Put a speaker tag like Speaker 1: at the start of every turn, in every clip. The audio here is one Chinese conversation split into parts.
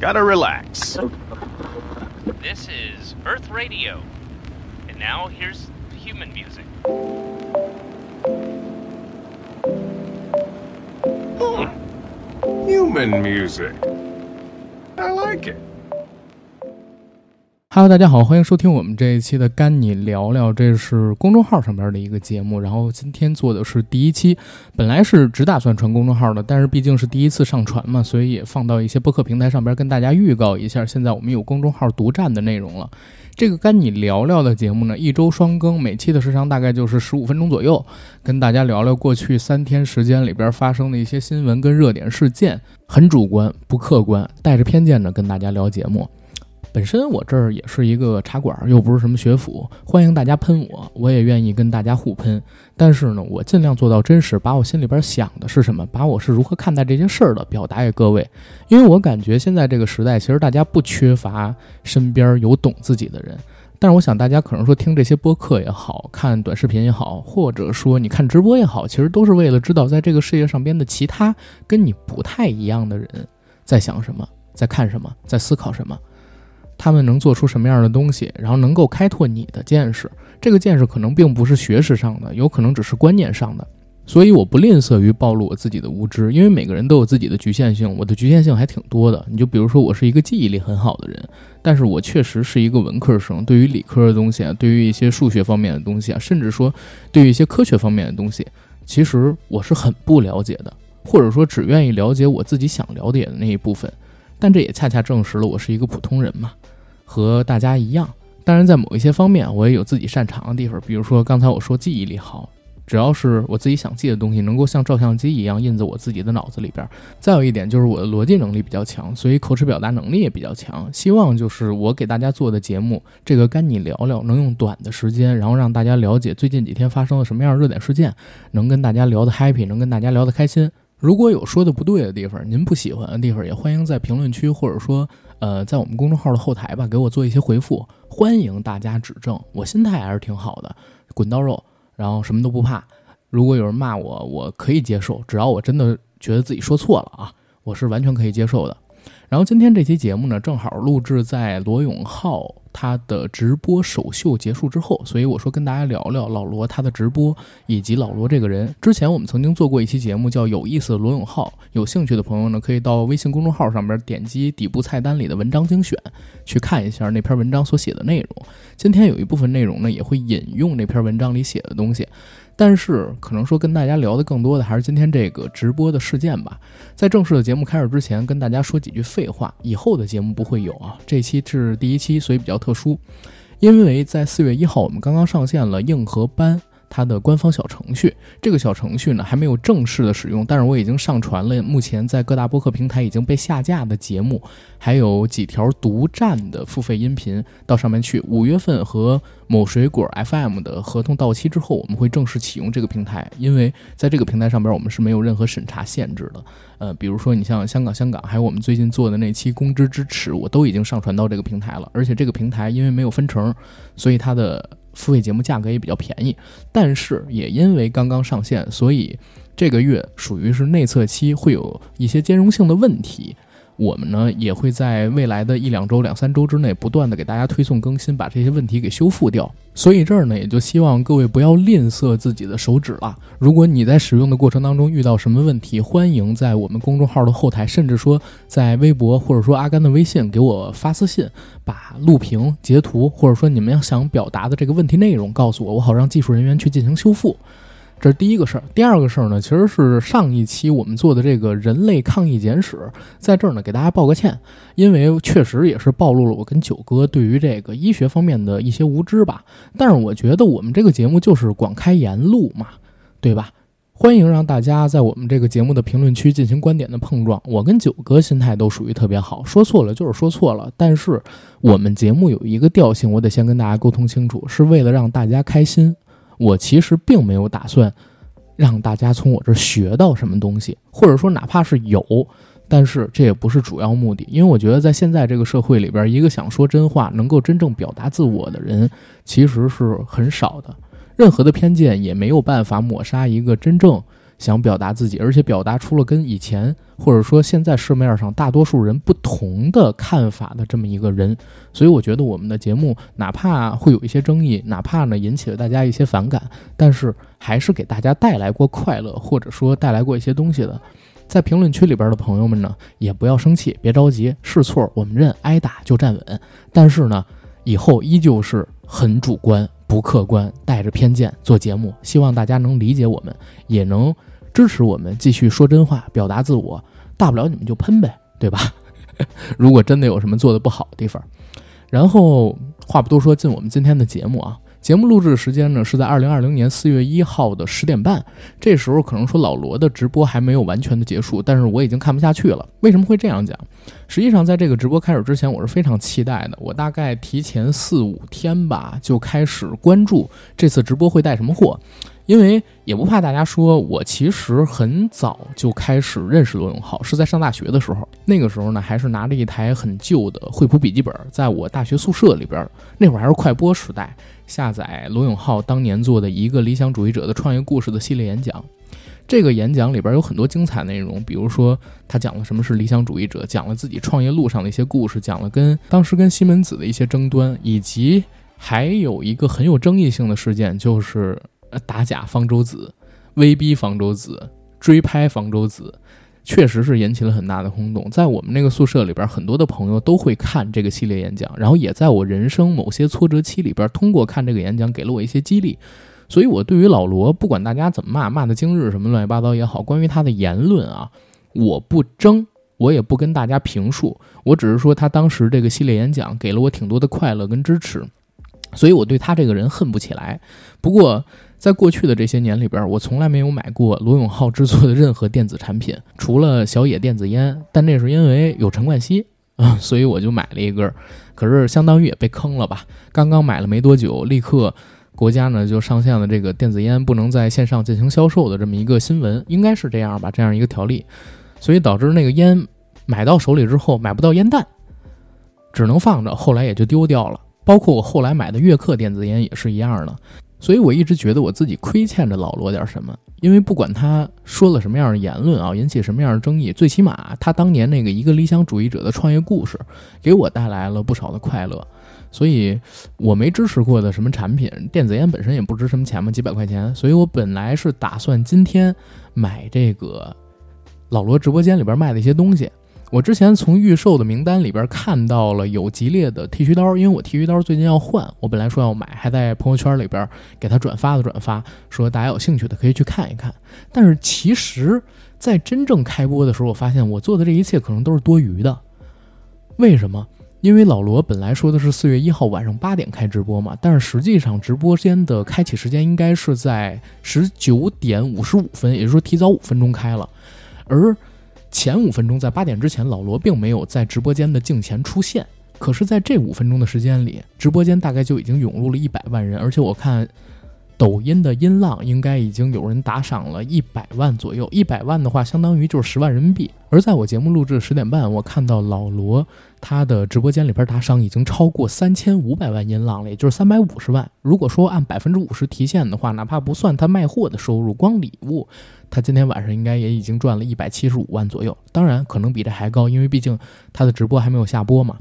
Speaker 1: Gotta relax.
Speaker 2: This is Earth Radio. And now here's human music.
Speaker 1: Hmm. Human music. I like it.
Speaker 3: Hello，大家好，欢迎收听我们这一期的《干你聊聊》，这是公众号上边的一个节目。然后今天做的是第一期，本来是只打算传公众号的，但是毕竟是第一次上传嘛，所以也放到一些播客平台上边跟大家预告一下。现在我们有公众号独占的内容了。这个《干你聊聊》的节目呢，一周双更，每期的时长大概就是十五分钟左右，跟大家聊聊过去三天时间里边发生的一些新闻跟热点事件，很主观不客观，带着偏见的跟大家聊节目。本身我这儿也是一个茶馆，又不是什么学府，欢迎大家喷我，我也愿意跟大家互喷。但是呢，我尽量做到真实，把我心里边想的是什么，把我是如何看待这些事儿的表达给各位。因为我感觉现在这个时代，其实大家不缺乏身边有懂自己的人。但是我想大家可能说听这些播客也好看短视频也好，或者说你看直播也好，其实都是为了知道在这个世界上边的其他跟你不太一样的人在想什么，在看什么，在思考什么。他们能做出什么样的东西，然后能够开拓你的见识。这个见识可能并不是学识上的，有可能只是观念上的。所以我不吝啬于暴露我自己的无知，因为每个人都有自己的局限性，我的局限性还挺多的。你就比如说，我是一个记忆力很好的人，但是我确实是一个文科生，对于理科的东西啊，对于一些数学方面的东西啊，甚至说对于一些科学方面的东西，其实我是很不了解的，或者说只愿意了解我自己想了解的那一部分。但这也恰恰证实了我是一个普通人嘛。和大家一样，当然在某一些方面我也有自己擅长的地方，比如说刚才我说记忆力好，只要是我自己想记的东西，能够像照相机一样印在我自己的脑子里边。再有一点就是我的逻辑能力比较强，所以口齿表达能力也比较强。希望就是我给大家做的节目，这个跟你聊聊，能用短的时间，然后让大家了解最近几天发生了什么样的热点事件，能跟大家聊得 happy，能跟大家聊得开心。如果有说的不对的地方，您不喜欢的地方，也欢迎在评论区或者说。呃，在我们公众号的后台吧，给我做一些回复，欢迎大家指正。我心态还是挺好的，滚刀肉，然后什么都不怕。如果有人骂我，我可以接受，只要我真的觉得自己说错了啊，我是完全可以接受的。然后今天这期节目呢，正好录制在罗永浩。他的直播首秀结束之后，所以我说跟大家聊聊老罗他的直播以及老罗这个人。之前我们曾经做过一期节目叫《有意思的罗永浩》，有兴趣的朋友呢，可以到微信公众号上边点击底部菜单里的文章精选，去看一下那篇文章所写的内容。今天有一部分内容呢，也会引用那篇文章里写的东西。但是，可能说跟大家聊的更多的还是今天这个直播的事件吧。在正式的节目开始之前，跟大家说几句废话。以后的节目不会有啊，这期是第一期，所以比较特殊。因为在四月一号，我们刚刚上线了硬核班。它的官方小程序，这个小程序呢还没有正式的使用，但是我已经上传了目前在各大播客平台已经被下架的节目，还有几条独占的付费音频到上面去。五月份和某水果 FM 的合同到期之后，我们会正式启用这个平台，因为在这个平台上边我们是没有任何审查限制的。呃，比如说你像香港香港，还有我们最近做的那期公知之耻，我都已经上传到这个平台了，而且这个平台因为没有分成，所以它的。付费节目价格也比较便宜，但是也因为刚刚上线，所以这个月属于是内测期，会有一些兼容性的问题。我们呢也会在未来的一两周、两三周之内，不断的给大家推送更新，把这些问题给修复掉。所以这儿呢，也就希望各位不要吝啬自己的手指了。如果你在使用的过程当中遇到什么问题，欢迎在我们公众号的后台，甚至说在微博或者说阿甘的微信给我发私信，把录屏、截图，或者说你们要想表达的这个问题内容告诉我，我好让技术人员去进行修复。这是第一个事儿，第二个事儿呢，其实是上一期我们做的这个人类抗疫简史，在这儿呢给大家报个歉，因为确实也是暴露了我跟九哥对于这个医学方面的一些无知吧。但是我觉得我们这个节目就是广开言路嘛，对吧？欢迎让大家在我们这个节目的评论区进行观点的碰撞。我跟九哥心态都属于特别好，说错了就是说错了。但是我们节目有一个调性，我得先跟大家沟通清楚，是为了让大家开心。我其实并没有打算让大家从我这儿学到什么东西，或者说哪怕是有，但是这也不是主要目的。因为我觉得在现在这个社会里边，一个想说真话、能够真正表达自我的人其实是很少的。任何的偏见也没有办法抹杀一个真正想表达自己，而且表达出了跟以前或者说现在市面上大多数人不同。的看法的这么一个人，所以我觉得我们的节目哪怕会有一些争议，哪怕呢引起了大家一些反感，但是还是给大家带来过快乐，或者说带来过一些东西的。在评论区里边的朋友们呢，也不要生气，别着急，是错我们认，挨打就站稳。但是呢，以后依旧是很主观、不客观，带着偏见做节目，希望大家能理解我们，也能支持我们继续说真话、表达自我。大不了你们就喷呗，对吧？如果真的有什么做的不好的地方，然后话不多说，进我们今天的节目啊。节目录制时间呢是在二零二零年四月一号的十点半，这时候可能说老罗的直播还没有完全的结束，但是我已经看不下去了。为什么会这样讲？实际上在这个直播开始之前，我是非常期待的。我大概提前四五天吧就开始关注这次直播会带什么货。因为也不怕大家说，我其实很早就开始认识罗永浩，是在上大学的时候。那个时候呢，还是拿着一台很旧的惠普笔记本，在我大学宿舍里边，那会儿还是快播时代，下载罗永浩当年做的一个理想主义者的创业故事的系列演讲。这个演讲里边有很多精彩内容，比如说他讲了什么是理想主义者，讲了自己创业路上的一些故事，讲了跟当时跟西门子的一些争端，以及还有一个很有争议性的事件，就是。打假方舟子，威逼方舟子，追拍方舟子，确实是引起了很大的轰动。在我们那个宿舍里边，很多的朋友都会看这个系列演讲，然后也在我人生某些挫折期里边，通过看这个演讲，给了我一些激励。所以，我对于老罗，不管大家怎么骂，骂的今日什么乱七八糟也好，关于他的言论啊，我不争，我也不跟大家评述，我只是说他当时这个系列演讲给了我挺多的快乐跟支持，所以我对他这个人恨不起来。不过，在过去的这些年里边，我从来没有买过罗永浩制作的任何电子产品，除了小野电子烟。但那是因为有陈冠希啊，所以我就买了一根。可是相当于也被坑了吧？刚刚买了没多久，立刻国家呢就上线了这个电子烟不能在线上进行销售的这么一个新闻，应该是这样吧？这样一个条例，所以导致那个烟买到手里之后买不到烟弹，只能放着，后来也就丢掉了。包括我后来买的悦刻电子烟也是一样的。所以我一直觉得我自己亏欠着老罗点什么，因为不管他说了什么样的言论啊，引起什么样的争议，最起码他当年那个一个理想主义者的创业故事，给我带来了不少的快乐。所以我没支持过的什么产品，电子烟本身也不值什么钱嘛，几百块钱。所以我本来是打算今天买这个老罗直播间里边卖的一些东西。我之前从预售的名单里边看到了有吉列的剃须刀，因为我剃须刀最近要换，我本来说要买，还在朋友圈里边给他转发的转发，说大家有兴趣的可以去看一看。但是其实，在真正开播的时候，我发现我做的这一切可能都是多余的。为什么？因为老罗本来说的是四月一号晚上八点开直播嘛，但是实际上直播间的开启时间应该是在十九点五十五分，也就是说提早五分钟开了，而。前五分钟在八点之前，老罗并没有在直播间的镜前出现。可是，在这五分钟的时间里，直播间大概就已经涌入了一百万人，而且我看。抖音的音浪应该已经有人打赏了一百万左右，一百万的话相当于就是十万人民币。而在我节目录制十点半，我看到老罗他的直播间里边打赏已经超过三千五百万音浪了，也就是三百五十万。如果说按百分之五十提现的话，哪怕不算他卖货的收入，光礼物，他今天晚上应该也已经赚了一百七十五万左右。当然，可能比这还高，因为毕竟他的直播还没有下播嘛。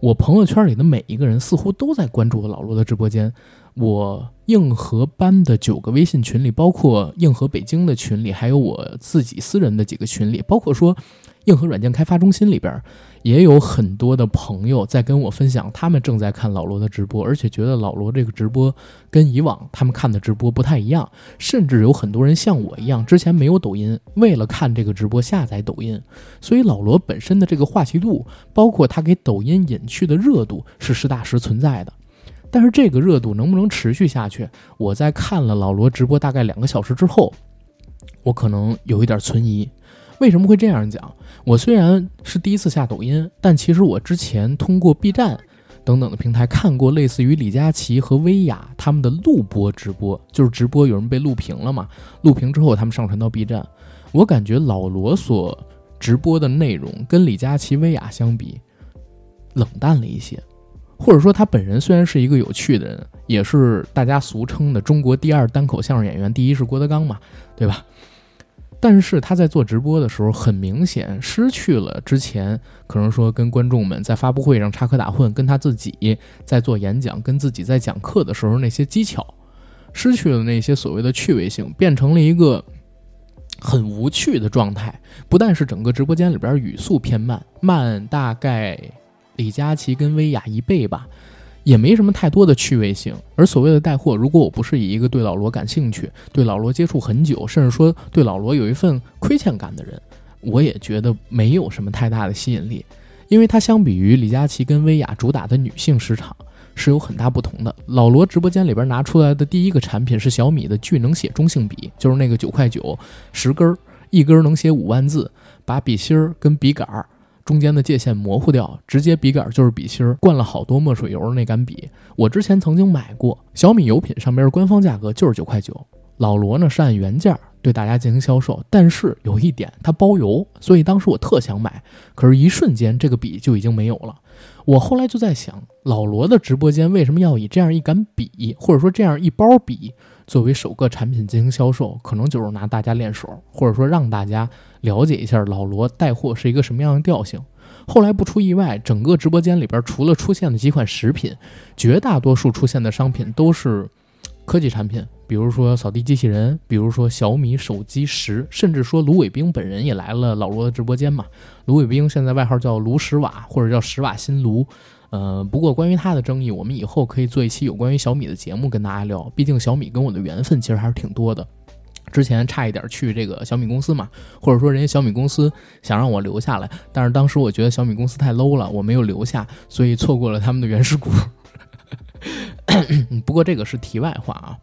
Speaker 3: 我朋友圈里的每一个人似乎都在关注老罗的直播间。我硬核班的九个微信群里，包括硬核北京的群里，还有我自己私人的几个群里，包括说硬核软件开发中心里边，也有很多的朋友在跟我分享，他们正在看老罗的直播，而且觉得老罗这个直播跟以往他们看的直播不太一样，甚至有很多人像我一样，之前没有抖音，为了看这个直播下载抖音，所以老罗本身的这个话题度，包括他给抖音引去的热度，是实打实存在的。但是这个热度能不能持续下去？我在看了老罗直播大概两个小时之后，我可能有一点存疑。为什么会这样讲？我虽然是第一次下抖音，但其实我之前通过 B 站等等的平台看过类似于李佳琦和薇娅他们的录播直播，就是直播有人被录屏了嘛？录屏之后他们上传到 B 站，我感觉老罗所直播的内容跟李佳琦、薇娅相比冷淡了一些。或者说他本人虽然是一个有趣的人，也是大家俗称的中国第二单口相声演员，第一是郭德纲嘛，对吧？但是他在做直播的时候，很明显失去了之前可能说跟观众们在发布会上插科打诨，跟他自己在做演讲、跟自己在讲课的时候那些技巧，失去了那些所谓的趣味性，变成了一个很无趣的状态。不但是整个直播间里边语速偏慢，慢大概李佳琦跟薇娅一倍吧。也没什么太多的趣味性，而所谓的带货，如果我不是以一个对老罗感兴趣、对老罗接触很久，甚至说对老罗有一份亏欠感的人，我也觉得没有什么太大的吸引力，因为它相比于李佳琦跟薇娅主打的女性市场是有很大不同的。老罗直播间里边拿出来的第一个产品是小米的聚能写中性笔，就是那个九块九十根儿，一根能写五万字，把笔芯儿跟笔杆儿。中间的界限模糊掉，直接笔杆就是笔芯儿，灌了好多墨水油的那杆笔。我之前曾经买过，小米油品上边官方价格就是九块九。老罗呢是按原价对大家进行销售，但是有一点它包邮，所以当时我特想买，可是，一瞬间这个笔就已经没有了。我后来就在想，老罗的直播间为什么要以这样一杆笔，或者说这样一包笔作为首个产品进行销售？可能就是拿大家练手，或者说让大家。了解一下老罗带货是一个什么样的调性。后来不出意外，整个直播间里边除了出现的几款食品，绝大多数出现的商品都是科技产品，比如说扫地机器人，比如说小米手机十，甚至说卢伟冰本人也来了老罗的直播间嘛。卢伟冰现在外号叫卢十瓦，或者叫十瓦新卢。呃，不过关于他的争议，我们以后可以做一期有关于小米的节目跟大家聊。毕竟小米跟我的缘分其实还是挺多的。之前差一点去这个小米公司嘛，或者说人家小米公司想让我留下来，但是当时我觉得小米公司太 low 了，我没有留下，所以错过了他们的原始股。不过这个是题外话啊。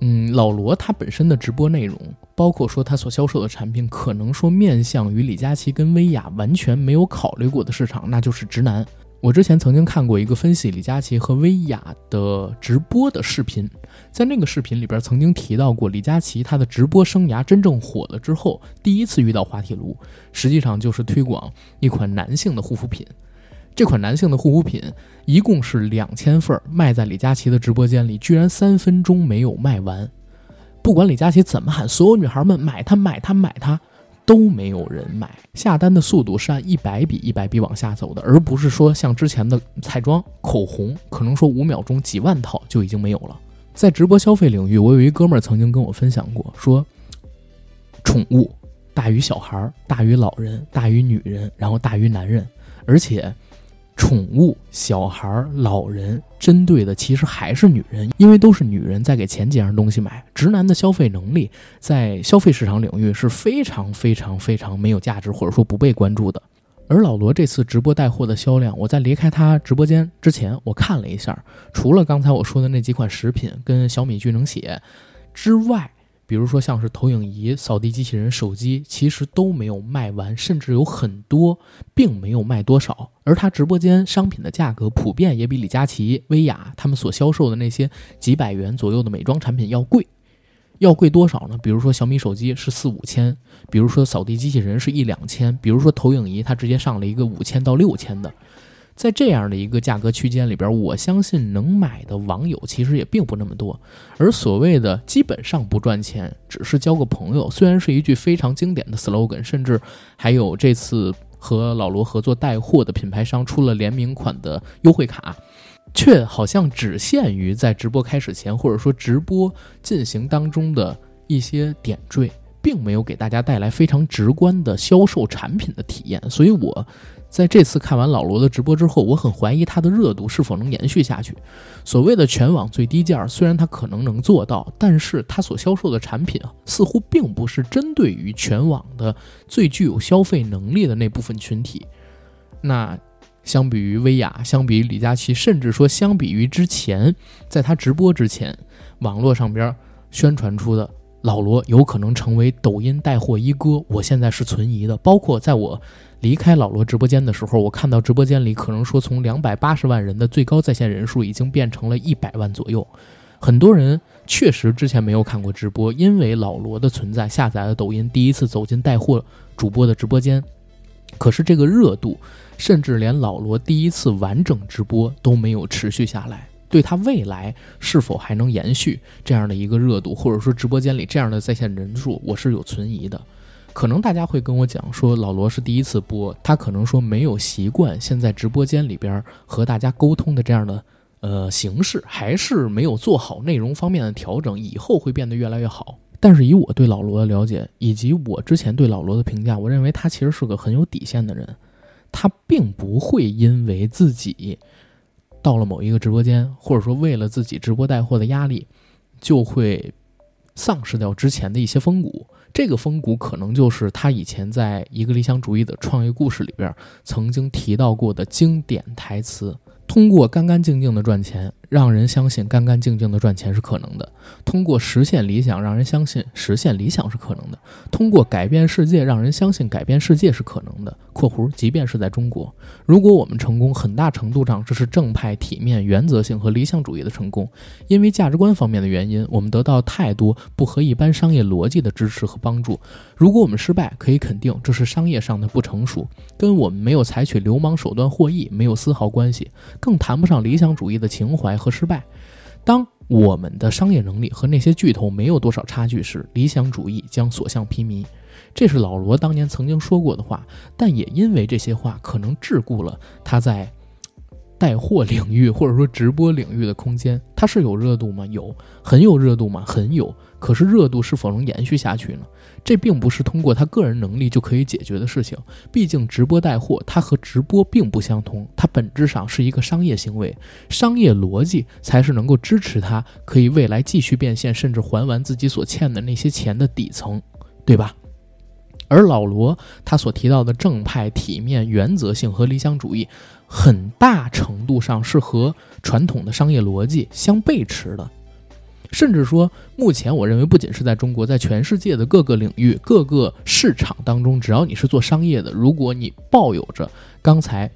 Speaker 3: 嗯，老罗他本身的直播内容，包括说他所销售的产品，可能说面向于李佳琦跟薇娅完全没有考虑过的市场，那就是直男。我之前曾经看过一个分析李佳琦和薇娅的直播的视频，在那个视频里边曾经提到过，李佳琦他的直播生涯真正火了之后，第一次遇到滑铁卢，实际上就是推广一款男性的护肤品。这款男性的护肤品一共是两千份，卖在李佳琦的直播间里，居然三分钟没有卖完。不管李佳琦怎么喊，所有女孩们买它，买它，买它。都没有人买，下单的速度是按一百笔一百笔往下走的，而不是说像之前的彩妆、口红，可能说五秒钟几万套就已经没有了。在直播消费领域，我有一哥们儿曾经跟我分享过，说宠物大于小孩儿，大于老人，大于女人，然后大于男人，而且。宠物、小孩、老人，针对的其实还是女人，因为都是女人在给前几样东西买。直男的消费能力在消费市场领域是非常非常非常没有价值，或者说不被关注的。而老罗这次直播带货的销量，我在离开他直播间之前，我看了一下，除了刚才我说的那几款食品跟小米聚能写之外。比如说，像是投影仪、扫地机器人、手机，其实都没有卖完，甚至有很多并没有卖多少。而他直播间商品的价格，普遍也比李佳琦、薇娅他们所销售的那些几百元左右的美妆产品要贵。要贵多少呢？比如说小米手机是四五千，比如说扫地机器人是一两千，比如说投影仪，它直接上了一个五千到六千的。在这样的一个价格区间里边，我相信能买的网友其实也并不那么多。而所谓的基本上不赚钱，只是交个朋友，虽然是一句非常经典的 slogan，甚至还有这次和老罗合作带货的品牌商出了联名款的优惠卡，却好像只限于在直播开始前或者说直播进行当中的一些点缀，并没有给大家带来非常直观的销售产品的体验。所以我。在这次看完老罗的直播之后，我很怀疑他的热度是否能延续下去。所谓的全网最低价，虽然他可能能做到，但是他所销售的产品，似乎并不是针对于全网的最具有消费能力的那部分群体。那相比于薇娅，相比于李佳琦，甚至说相比于之前在他直播之前，网络上边宣传出的老罗有可能成为抖音带货一哥，我现在是存疑的。包括在我。离开老罗直播间的时候，我看到直播间里可能说从两百八十万人的最高在线人数已经变成了一百万左右。很多人确实之前没有看过直播，因为老罗的存在下载了抖音，第一次走进带货主播的直播间。可是这个热度，甚至连老罗第一次完整直播都没有持续下来。对他未来是否还能延续这样的一个热度，或者说直播间里这样的在线人数，我是有存疑的。可能大家会跟我讲说，老罗是第一次播，他可能说没有习惯现在直播间里边和大家沟通的这样的呃形式，还是没有做好内容方面的调整，以后会变得越来越好。但是以我对老罗的了解，以及我之前对老罗的评价，我认为他其实是个很有底线的人，他并不会因为自己到了某一个直播间，或者说为了自己直播带货的压力，就会丧失掉之前的一些风骨。这个风骨可能就是他以前在一个理想主义的创业故事里边曾经提到过的经典台词：通过干干净净的赚钱。让人相信干干净净的赚钱是可能的，通过实现理想，让人相信实现理想是可能的，通过改变世界，让人相信改变世界是可能的。（括弧即便是在中国，如果我们成功，很大程度上这是正派、体面、原则性和理想主义的成功，因为价值观方面的原因，我们得到太多不合一般商业逻辑的支持和帮助。如果我们失败，可以肯定这是商业上的不成熟，跟我们没有采取流氓手段获益没有丝毫关系，更谈不上理想主义的情怀。）和失败，当我们的商业能力和那些巨头没有多少差距时，理想主义将所向披靡。这是老罗当年曾经说过的话，但也因为这些话，可能桎梏了他在带货领域或者说直播领域的空间。它是有热度吗？有，很有热度吗？很有。可是热度是否能延续下去呢？这并不是通过他个人能力就可以解决的事情。毕竟直播带货，它和直播并不相同，它本质上是一个商业行为，商业逻辑才是能够支持他可以未来继续变现，甚至还完自己所欠的那些钱的底层，对吧？而老罗他所提到的正派、体面、原则性和理想主义，很大程度上是和传统的商业逻辑相背驰的。甚至说，目前我认为不仅是在中国，在全世界的各个领域、各个市场当中，只要你是做商业的，如果你抱有着刚才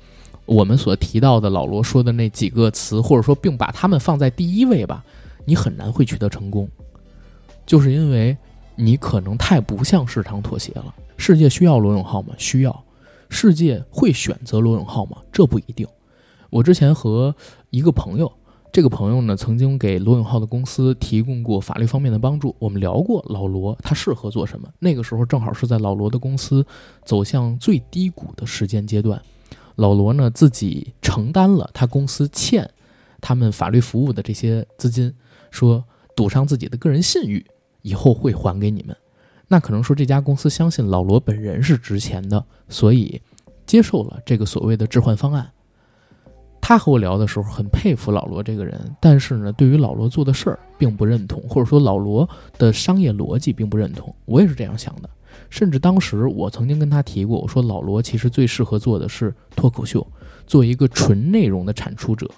Speaker 3: 我们所提到的老罗说的那几个词，或者说并把他们放在第一位吧，你很难会取得成功，就是因为你可能太不向市场妥协了。世界需要罗永浩吗？需要。世界会选择罗永浩吗？这不一定。我之前和一个朋友。这个朋友呢，曾经给罗永浩的公司提供过法律方面的帮助。我们聊过老罗他适合做什么。那个时候正好是在老罗的公司走向最低谷的时间阶段，老罗呢自己承担了他公司欠他们法律服务的这些资金，说赌上自己的个人信誉，以后会还给你们。那可能说这家公司相信老罗本人是值钱的，所以接受了这个所谓的置换方案。他和我聊的时候很佩服老罗这个人，但是呢，对于老罗做的事儿并不认同，或者说老罗的商业逻辑并不认同。我也是这样想的，甚至当时我曾经跟他提过，我说老罗其实最适合做的是脱口秀，做一个纯内容的产出者。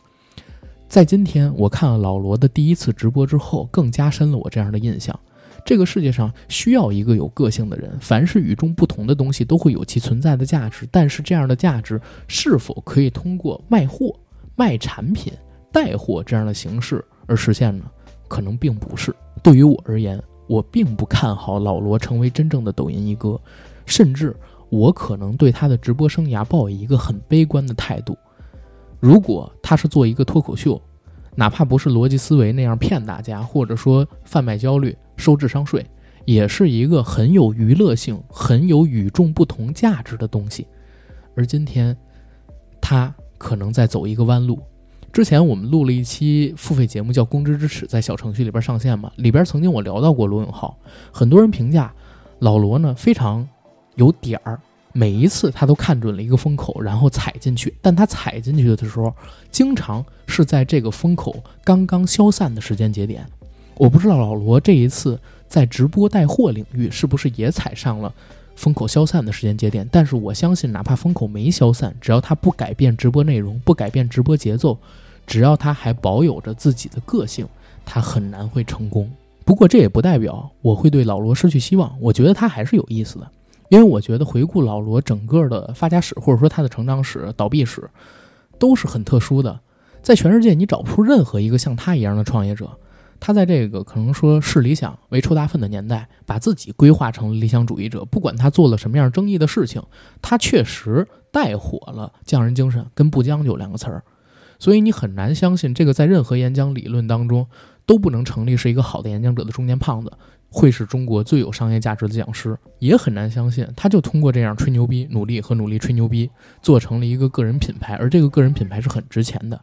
Speaker 3: 在今天我看了老罗的第一次直播之后，更加深了我这样的印象。这个世界上需要一个有个性的人，凡是与众不同的东西都会有其存在的价值，但是这样的价值是否可以通过卖货、卖产品、带货这样的形式而实现呢？可能并不是。对于我而言，我并不看好老罗成为真正的抖音一哥，甚至我可能对他的直播生涯抱以一个很悲观的态度。如果他是做一个脱口秀，哪怕不是逻辑思维那样骗大家，或者说贩卖焦虑。收智商税，也是一个很有娱乐性、很有与众不同价值的东西。而今天，他可能在走一个弯路。之前我们录了一期付费节目，叫《公知之耻》，在小程序里边上线嘛。里边曾经我聊到过罗永浩，很多人评价老罗呢非常有点儿，每一次他都看准了一个风口，然后踩进去。但他踩进去的时候，经常是在这个风口刚刚消散的时间节点。我不知道老罗这一次在直播带货领域是不是也踩上了风口消散的时间节点，但是我相信，哪怕风口没消散，只要他不改变直播内容，不改变直播节奏，只要他还保有着自己的个性，他很难会成功。不过这也不代表我会对老罗失去希望，我觉得他还是有意思的，因为我觉得回顾老罗整个的发家史，或者说他的成长史、倒闭史，都是很特殊的，在全世界你找不出任何一个像他一样的创业者。他在这个可能说视理想为臭大粪的年代，把自己规划成理想主义者。不管他做了什么样争议的事情，他确实带火了匠人精神跟不将就两个词儿。所以你很难相信这个在任何演讲理论当中都不能成立是一个好的演讲者的中年胖子会是中国最有商业价值的讲师，也很难相信他就通过这样吹牛逼、努力和努力吹牛逼，做成了一个个人品牌，而这个个人品牌是很值钱的。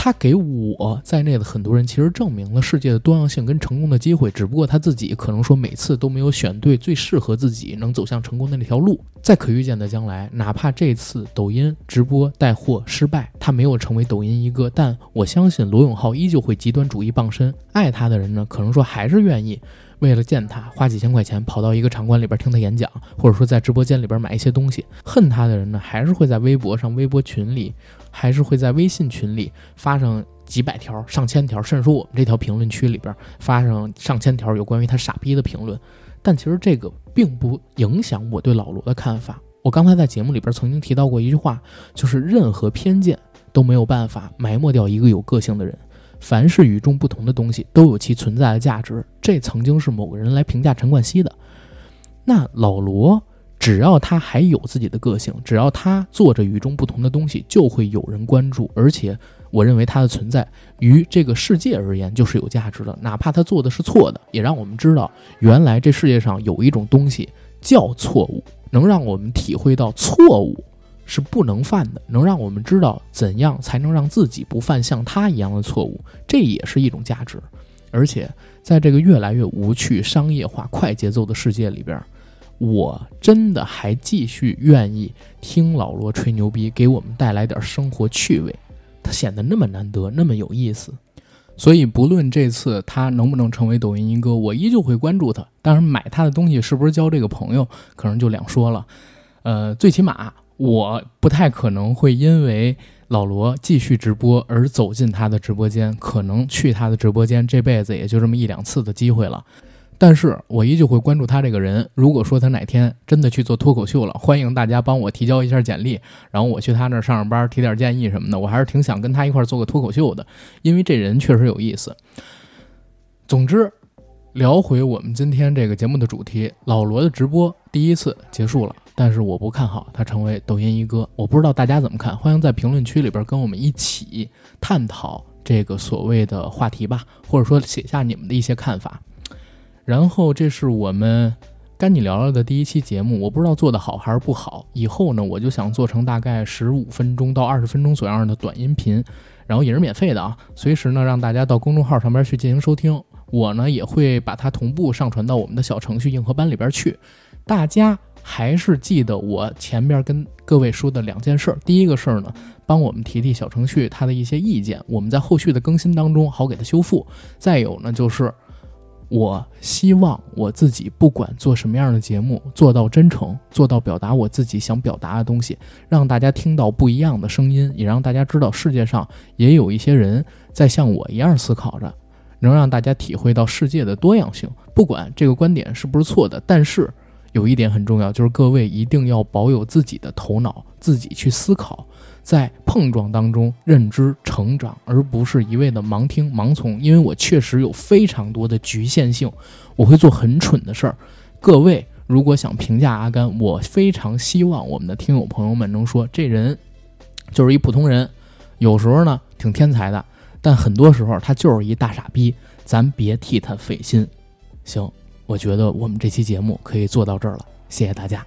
Speaker 3: 他给我在内的很多人，其实证明了世界的多样性跟成功的机会。只不过他自己可能说每次都没有选对最适合自己能走向成功的那条路。在可预见的将来，哪怕这次抖音直播带货失败，他没有成为抖音一哥，但我相信罗永浩依旧会极端主义傍身。爱他的人呢，可能说还是愿意为了见他花几千块钱跑到一个场馆里边听他演讲，或者说在直播间里边买一些东西。恨他的人呢，还是会在微博上、微博群里。还是会在微信群里发上几百条、上千条，甚至说我们这条评论区里边发上上千条有关于他傻逼的评论。但其实这个并不影响我对老罗的看法。我刚才在节目里边曾经提到过一句话，就是任何偏见都没有办法埋没掉一个有个性的人。凡是与众不同的东西都有其存在的价值。这曾经是某个人来评价陈冠希的。那老罗。只要他还有自己的个性，只要他做着与众不同的东西，就会有人关注。而且，我认为他的存在于这个世界而言就是有价值的。哪怕他做的是错的，也让我们知道，原来这世界上有一种东西叫错误，能让我们体会到错误是不能犯的，能让我们知道怎样才能让自己不犯像他一样的错误，这也是一种价值。而且，在这个越来越无趣、商业化、快节奏的世界里边。我真的还继续愿意听老罗吹牛逼，给我们带来点生活趣味，他显得那么难得，那么有意思。所以不论这次他能不能成为抖音一哥，我依旧会关注他。当然，买他的东西是不是交这个朋友，可能就两说了。呃，最起码我不太可能会因为老罗继续直播而走进他的直播间，可能去他的直播间这辈子也就这么一两次的机会了。但是我依旧会关注他这个人。如果说他哪天真的去做脱口秀了，欢迎大家帮我提交一下简历，然后我去他那儿上上班，提点建议什么的。我还是挺想跟他一块做个脱口秀的，因为这人确实有意思。总之，聊回我们今天这个节目的主题，老罗的直播第一次结束了，但是我不看好他成为抖音一哥。我不知道大家怎么看，欢迎在评论区里边跟我们一起探讨这个所谓的话题吧，或者说写下你们的一些看法。然后，这是我们跟你聊聊的第一期节目，我不知道做的好还是不好。以后呢，我就想做成大概十五分钟到二十分钟左右的短音频，然后也是免费的啊，随时呢让大家到公众号上边去进行收听。我呢也会把它同步上传到我们的小程序硬核班里边去。大家还是记得我前边跟各位说的两件事。第一个事儿呢，帮我们提提小程序它的一些意见，我们在后续的更新当中好给它修复。再有呢就是。我希望我自己不管做什么样的节目，做到真诚，做到表达我自己想表达的东西，让大家听到不一样的声音，也让大家知道世界上也有一些人在像我一样思考着，能让大家体会到世界的多样性。不管这个观点是不是错的，但是有一点很重要，就是各位一定要保有自己的头脑，自己去思考。在碰撞当中认知成长，而不是一味的盲听盲从。因为我确实有非常多的局限性，我会做很蠢的事儿。各位如果想评价阿甘，我非常希望我们的听友朋友们能说这人就是一普通人，有时候呢挺天才的，但很多时候他就是一大傻逼。咱别替他费心。行，我觉得我们这期节目可以做到这儿了，谢谢大家。